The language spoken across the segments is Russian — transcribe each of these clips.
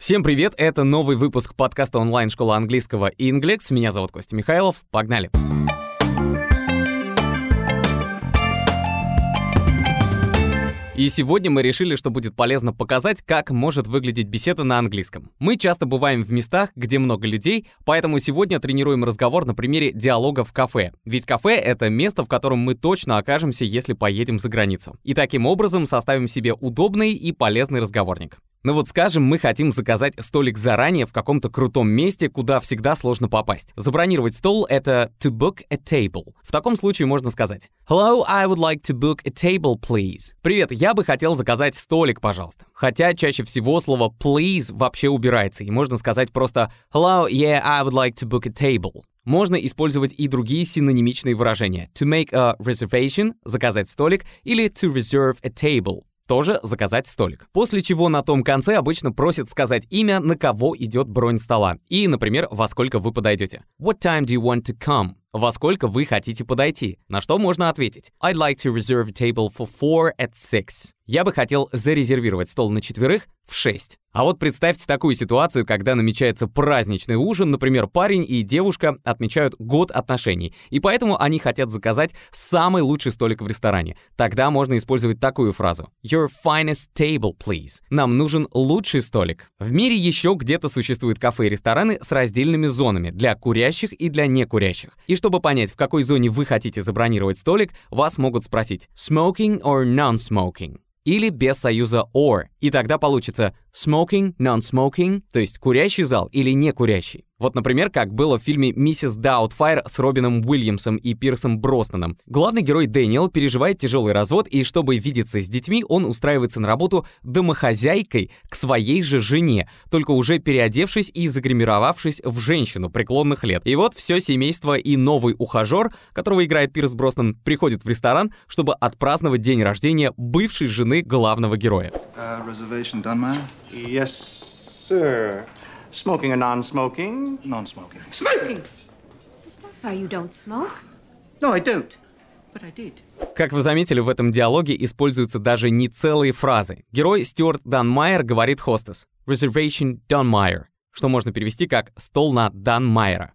Всем привет, это новый выпуск подкаста онлайн-школы английского Inglex. Меня зовут Костя Михайлов. Погнали! И сегодня мы решили, что будет полезно показать, как может выглядеть беседа на английском. Мы часто бываем в местах, где много людей, поэтому сегодня тренируем разговор на примере диалога в кафе. Ведь кафе — это место, в котором мы точно окажемся, если поедем за границу. И таким образом составим себе удобный и полезный разговорник. Ну вот скажем, мы хотим заказать столик заранее в каком-то крутом месте, куда всегда сложно попасть. Забронировать стол — это to book a table. В таком случае можно сказать Hello, I would like to book a table, please. Привет, я бы хотел заказать столик, пожалуйста. Хотя чаще всего слово please вообще убирается, и можно сказать просто Hello, yeah, I would like to book a table. Можно использовать и другие синонимичные выражения. To make a reservation — заказать столик, или to reserve a table тоже заказать столик. После чего на том конце обычно просят сказать имя, на кого идет бронь стола. И, например, во сколько вы подойдете. What time do you want to come? Во сколько вы хотите подойти? На что можно ответить? I'd like to reserve a table for four at six. Я бы хотел зарезервировать стол на четверых в 6. А вот представьте такую ситуацию, когда намечается праздничный ужин, например, парень и девушка отмечают год отношений, и поэтому они хотят заказать самый лучший столик в ресторане. Тогда можно использовать такую фразу «Your finest table, please». Нам нужен лучший столик. В мире еще где-то существуют кафе и рестораны с раздельными зонами для курящих и для некурящих. И чтобы понять, в какой зоне вы хотите забронировать столик, вас могут спросить «Smoking or non-smoking?» Или без союза or. И тогда получится smoking, non-smoking, то есть курящий зал или не курящий. Вот, например, как было в фильме «Миссис Даутфайр» с Робином Уильямсом и Пирсом Броснаном. Главный герой Дэниел переживает тяжелый развод, и чтобы видеться с детьми, он устраивается на работу домохозяйкой к своей же жене, только уже переодевшись и загримировавшись в женщину преклонных лет. И вот все семейство и новый ухажер, которого играет Пирс Броснан, приходит в ресторан, чтобы отпраздновать день рождения бывшей жены главного героя. Uh, Smoking or non-smoking? Non-smoking. Smoking! Starfire, you don't smoke? No, I don't. But I did. Как вы заметили, в этом диалоге используются даже не целые фразы. Герой Стюарт Данмайер говорит хостес «reservation Dunmire», что можно перевести как «стол на Данмайера».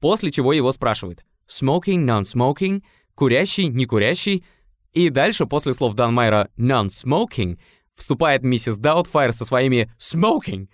После чего его спрашивают «smoking, non-smoking», «курящий, не курящий», и дальше после слов Данмайера «non-smoking» вступает миссис Даутфайр со своими «smoking»,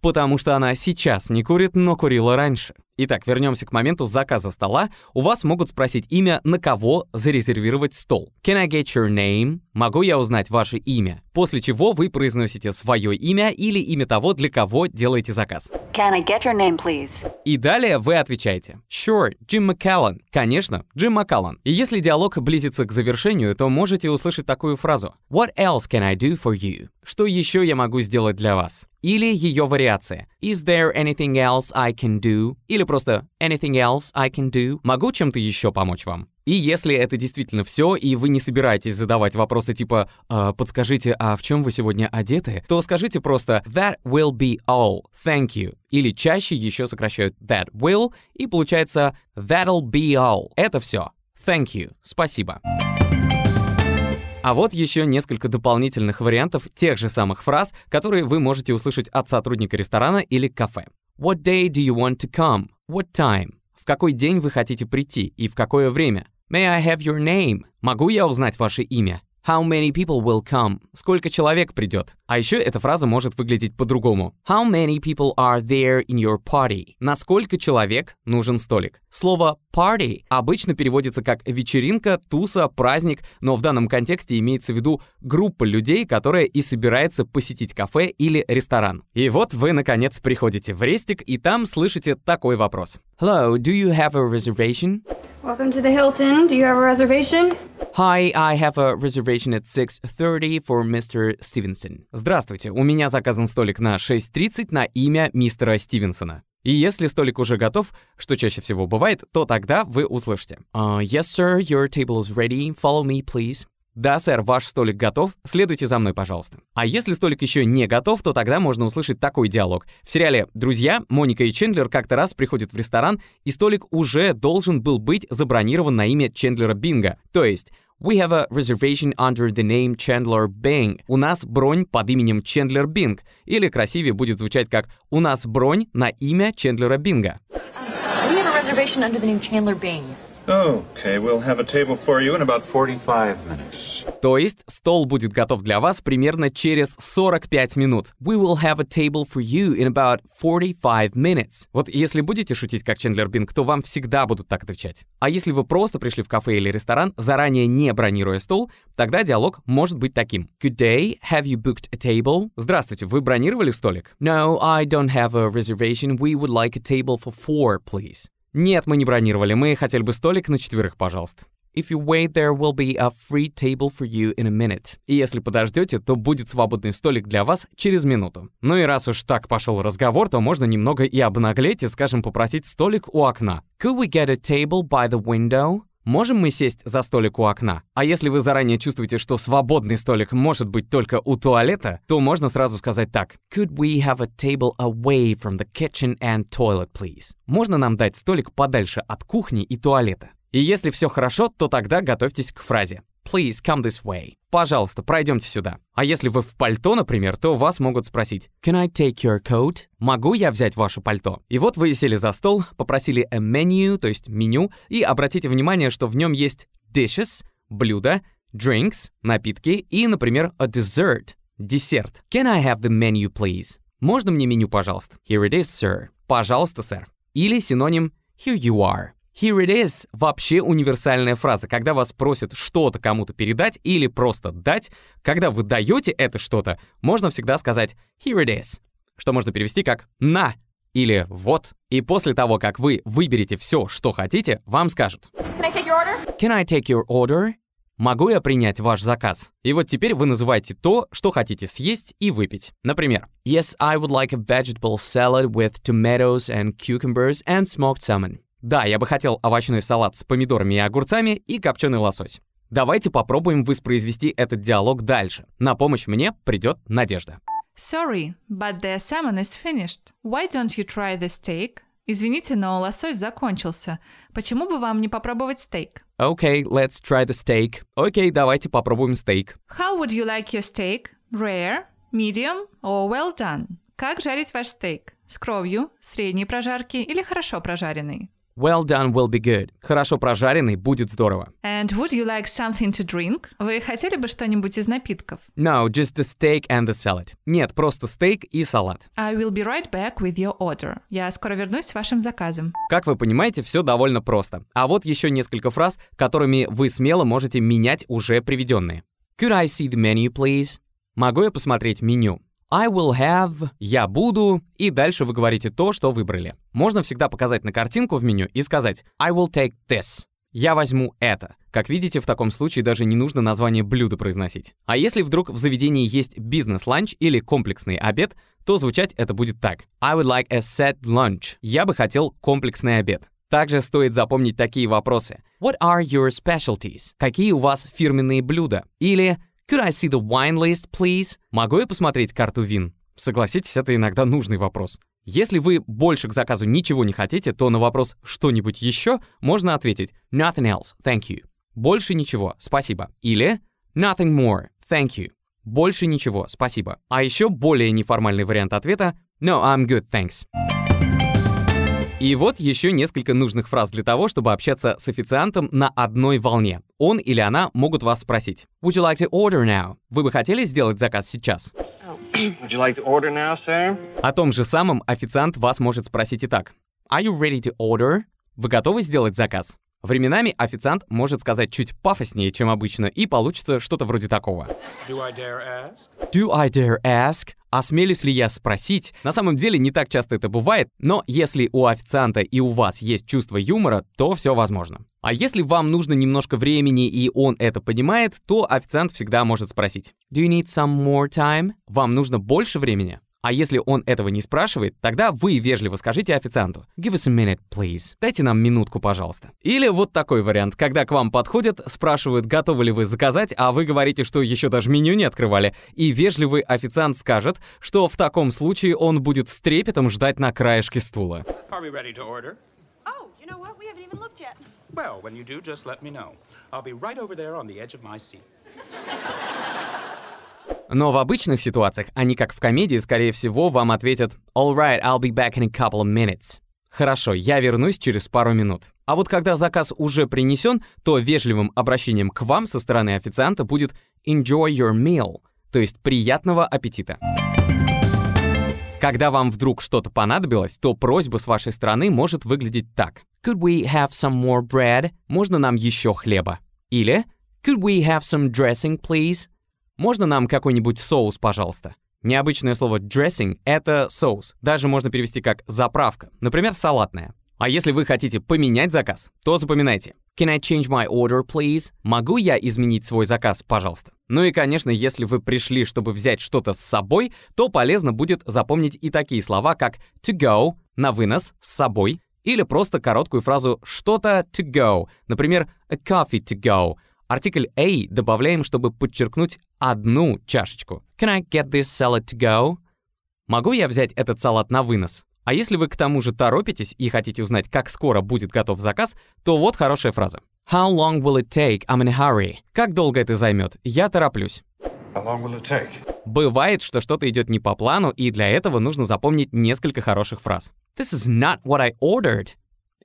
потому что она сейчас не курит, но курила раньше. Итак, вернемся к моменту заказа стола. У вас могут спросить имя, на кого зарезервировать стол. Can I get your name? Могу я узнать ваше имя? После чего вы произносите свое имя или имя того, для кого делаете заказ. Can I get your name, please? И далее вы отвечаете Sure, Джим Маккаллан. Конечно, Джим Маккаллан. И если диалог близится к завершению, то можете услышать такую фразу What else can I do for you? Что еще я могу сделать для вас? Или ее вариация Is there anything else I can do? Или просто anything else I can do? Могу чем-то еще помочь вам? И если это действительно все, и вы не собираетесь задавать вопросы типа «А, «Подскажите, а в чем вы сегодня одеты?», то скажите просто «That will be all, thank you». Или чаще еще сокращают «that will», и получается «That'll be all». Это все. Thank you. Спасибо. А вот еще несколько дополнительных вариантов тех же самых фраз, которые вы можете услышать от сотрудника ресторана или кафе. What day do you want to come? What time? В какой день вы хотите прийти и в какое время? May I have your name? Могу я узнать ваше имя? How many people will come? Сколько человек придет? А еще эта фраза может выглядеть по-другому. How many people are there in your party? На сколько человек нужен столик? Слово party обычно переводится как вечеринка, туса, праздник, но в данном контексте имеется в виду группа людей, которая и собирается посетить кафе или ресторан. И вот вы, наконец, приходите в рестик, и там слышите такой вопрос. Hello, do you have a reservation? Welcome to the Hilton. Do you have a reservation? Hi, I have a reservation at 6.30 for Mr. Stevenson. Здравствуйте, у меня заказан столик на 6.30 на имя мистера Стивенсона. И если столик уже готов, что чаще всего бывает, то тогда вы услышите. Uh, yes, sir, your table is ready. Follow me, please. Да, сэр, ваш столик готов, следуйте за мной, пожалуйста. А если столик еще не готов, то тогда можно услышать такой диалог. В сериале «Друзья» Моника и Чендлер как-то раз приходят в ресторан, и столик уже должен был быть забронирован на имя Чендлера Бинга. То есть We have a reservation under the name Chandler Bing. У нас бронь под именем Чендлер Бинг. Или красивее будет звучать как «У нас бронь на имя Чендлера Бинга». We have a reservation under the name Chandler Bing. Okay, we'll have a table for you in about 45 minutes. То есть стол будет готов для вас примерно через 45 минут. We will have a table for you in about 45 minutes. Вот если будете шутить как Чендлер Бинг, то вам всегда будут так отвечать. А если вы просто пришли в кафе или ресторан, заранее не бронируя стол, тогда диалог может быть таким. Good day, have you booked a table? Здравствуйте, вы бронировали столик? No, I don't have a reservation. We would like a table for four, please. Нет, мы не бронировали, мы хотели бы столик на четверых, пожалуйста. If you wait, there will be a free table for you in a minute. И если подождете, то будет свободный столик для вас через минуту. Ну и раз уж так пошел разговор, то можно немного и обнаглеть и, скажем, попросить столик у окна. Could we get a table by the window? Можем мы сесть за столик у окна? А если вы заранее чувствуете, что свободный столик может быть только у туалета, то можно сразу сказать так. Could we have a table away from the kitchen and toilet, please? Можно нам дать столик подальше от кухни и туалета? И если все хорошо, то тогда готовьтесь к фразе. Please come this way. Пожалуйста, пройдемте сюда. А если вы в пальто, например, то вас могут спросить Can I take your coat? Могу я взять ваше пальто? И вот вы сели за стол, попросили a menu, то есть меню, и обратите внимание, что в нем есть dishes, блюда, drinks, напитки и, например, a dessert, десерт. Can I have the menu, please? Можно мне меню, пожалуйста? Here it is, sir. Пожалуйста, сэр. Или синоним here you are. Here it is — вообще универсальная фраза, когда вас просят что-то кому-то передать или просто дать. Когда вы даете это что-то, можно всегда сказать here it is, что можно перевести как «на» или «вот». И после того, как вы выберете все, что хотите, вам скажут Can I take your order? Can I take your order? Могу я принять ваш заказ? И вот теперь вы называете то, что хотите съесть и выпить. Например, Yes, I would like a vegetable salad with tomatoes and cucumbers and smoked salmon. Да, я бы хотел овощной салат с помидорами и огурцами и копченый лосось. Давайте попробуем воспроизвести этот диалог дальше. На помощь мне придет Надежда. Sorry, but the salmon is finished. Why don't you try the steak? Извините, но лосось закончился. Почему бы вам не попробовать стейк? Okay, let's try the steak. Окей, давайте попробуем стейк. How would you like your steak? Rare, medium or well done? Как жарить ваш стейк? С кровью, средней прожарки или хорошо прожаренный? Well done will be good. Хорошо прожаренный будет здорово. And would you like something to drink? Вы хотели бы что-нибудь из напитков? No, just the steak and the salad. Нет, просто стейк и салат. I will be right back with your order. Я скоро вернусь с вашим заказом. Как вы понимаете, все довольно просто. А вот еще несколько фраз, которыми вы смело можете менять уже приведенные. Could I see the menu, please? Могу я посмотреть меню? I will have, я буду, и дальше вы говорите то, что выбрали. Можно всегда показать на картинку в меню и сказать I will take this. Я возьму это. Как видите, в таком случае даже не нужно название блюда произносить. А если вдруг в заведении есть бизнес-ланч или комплексный обед, то звучать это будет так. I would like a set lunch. Я бы хотел комплексный обед. Также стоит запомнить такие вопросы. What are your specialties? Какие у вас фирменные блюда? Или Could I see the wine list, please? Могу я посмотреть карту вин? Согласитесь, это иногда нужный вопрос. Если вы больше к заказу ничего не хотите, то на вопрос «что-нибудь еще» можно ответить «nothing else, thank you». Больше ничего, спасибо. Или «nothing more, thank you». Больше ничего, спасибо. А еще более неформальный вариант ответа «no, I'm good, thanks». И вот еще несколько нужных фраз для того, чтобы общаться с официантом на одной волне. Он или она могут вас спросить. Would you like to order now? Вы бы хотели сделать заказ сейчас? Would you like to order now, sir? О том же самом официант вас может спросить и так. Are you ready to order? Вы готовы сделать заказ? Временами официант может сказать чуть пафоснее, чем обычно, и получится что-то вроде такого. Do I dare ask? Do I dare ask? Осмелюсь ли я спросить? На самом деле не так часто это бывает, но если у официанта и у вас есть чувство юмора, то все возможно. А если вам нужно немножко времени и он это понимает, то официант всегда может спросить. Do you need some more time? Вам нужно больше времени? А если он этого не спрашивает, тогда вы вежливо скажите официанту «Give us a minute, please». Дайте нам минутку, пожалуйста. Или вот такой вариант, когда к вам подходят, спрашивают, готовы ли вы заказать, а вы говорите, что еще даже меню не открывали, и вежливый официант скажет, что в таком случае он будет с трепетом ждать на краешке стула. Are we ready to order? Oh, you know what? We haven't even looked yet. Well, when you do, just let me know. I'll be right over there on the edge of my seat. Но в обычных ситуациях они, как в комедии, скорее всего, вам ответят «All right, I'll be back in a couple of minutes». Хорошо, я вернусь через пару минут. А вот когда заказ уже принесен, то вежливым обращением к вам со стороны официанта будет «Enjoy your meal», то есть «приятного аппетита». Когда вам вдруг что-то понадобилось, то просьба с вашей стороны может выглядеть так. Could we have some more bread? Можно нам еще хлеба? Или Could we have some dressing, please? Можно нам какой-нибудь соус, пожалуйста? Необычное слово dressing — это соус. Даже можно перевести как заправка. Например, салатная. А если вы хотите поменять заказ, то запоминайте. Can I change my order, please? Могу я изменить свой заказ, пожалуйста? Ну и, конечно, если вы пришли, чтобы взять что-то с собой, то полезно будет запомнить и такие слова, как to go, на вынос, с собой, или просто короткую фразу что-то to go, например, a coffee to go, Артикль a добавляем, чтобы подчеркнуть одну чашечку. Can I get this salad to go? Могу я взять этот салат на вынос? А если вы к тому же торопитесь и хотите узнать, как скоро будет готов заказ, то вот хорошая фраза. How long will it take? I'm in a hurry. Как долго это займет? Я тороплюсь. How long will it take? Бывает, что что-то идет не по плану, и для этого нужно запомнить несколько хороших фраз. This is not what I ordered.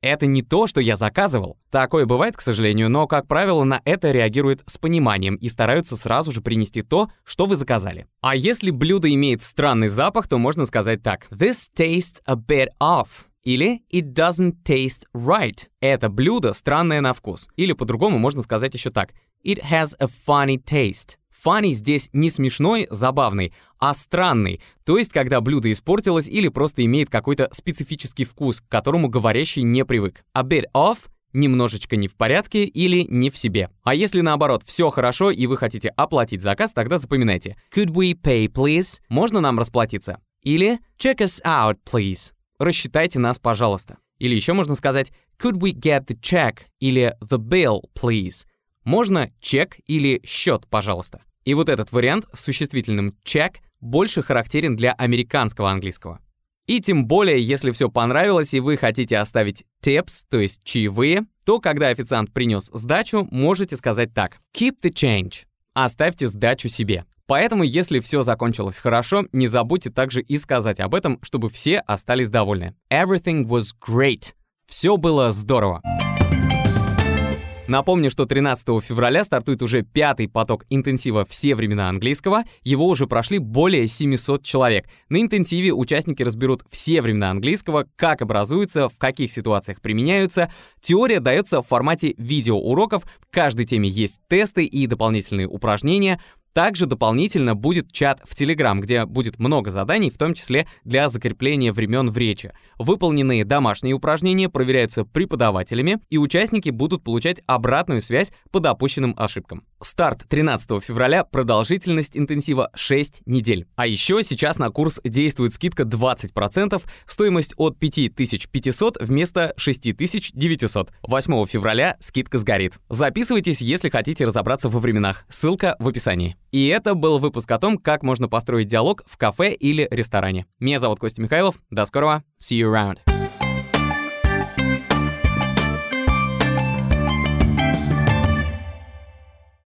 Это не то, что я заказывал. Такое бывает, к сожалению, но, как правило, на это реагируют с пониманием и стараются сразу же принести то, что вы заказали. А если блюдо имеет странный запах, то можно сказать так. This tastes a bit off. Или it doesn't taste right. Это блюдо странное на вкус. Или по-другому можно сказать еще так. It has a funny taste. Funny здесь не смешной, забавный, а странный, то есть когда блюдо испортилось или просто имеет какой-то специфический вкус, к которому говорящий не привык. A bit off немножечко не в порядке или не в себе. А если наоборот, все хорошо и вы хотите оплатить заказ, тогда запоминайте. Could we pay, please? Можно нам расплатиться? Или check us out, please. Рассчитайте нас, пожалуйста. Или еще можно сказать Could we get the check? Или the bill, please. Можно чек или счет, пожалуйста. И вот этот вариант с существительным check больше характерен для американского английского. И тем более, если все понравилось и вы хотите оставить tips, то есть чаевые, то когда официант принес сдачу, можете сказать так. Keep the change. Оставьте сдачу себе. Поэтому, если все закончилось хорошо, не забудьте также и сказать об этом, чтобы все остались довольны. Everything was great. Все было здорово. Напомню, что 13 февраля стартует уже пятый поток интенсива «Все времена английского». Его уже прошли более 700 человек. На интенсиве участники разберут все времена английского, как образуются, в каких ситуациях применяются. Теория дается в формате видеоуроков. В каждой теме есть тесты и дополнительные упражнения. Также дополнительно будет чат в Telegram, где будет много заданий, в том числе для закрепления времен в речи. Выполненные домашние упражнения проверяются преподавателями, и участники будут получать обратную связь по допущенным ошибкам. Старт 13 февраля, продолжительность интенсива 6 недель. А еще сейчас на курс действует скидка 20%, стоимость от 5500 вместо 6900. 8 февраля скидка сгорит. Записывайтесь, если хотите разобраться во временах. Ссылка в описании. И это был выпуск о том, как можно построить диалог в кафе или ресторане. Меня зовут Костя Михайлов. До скорого. See you around.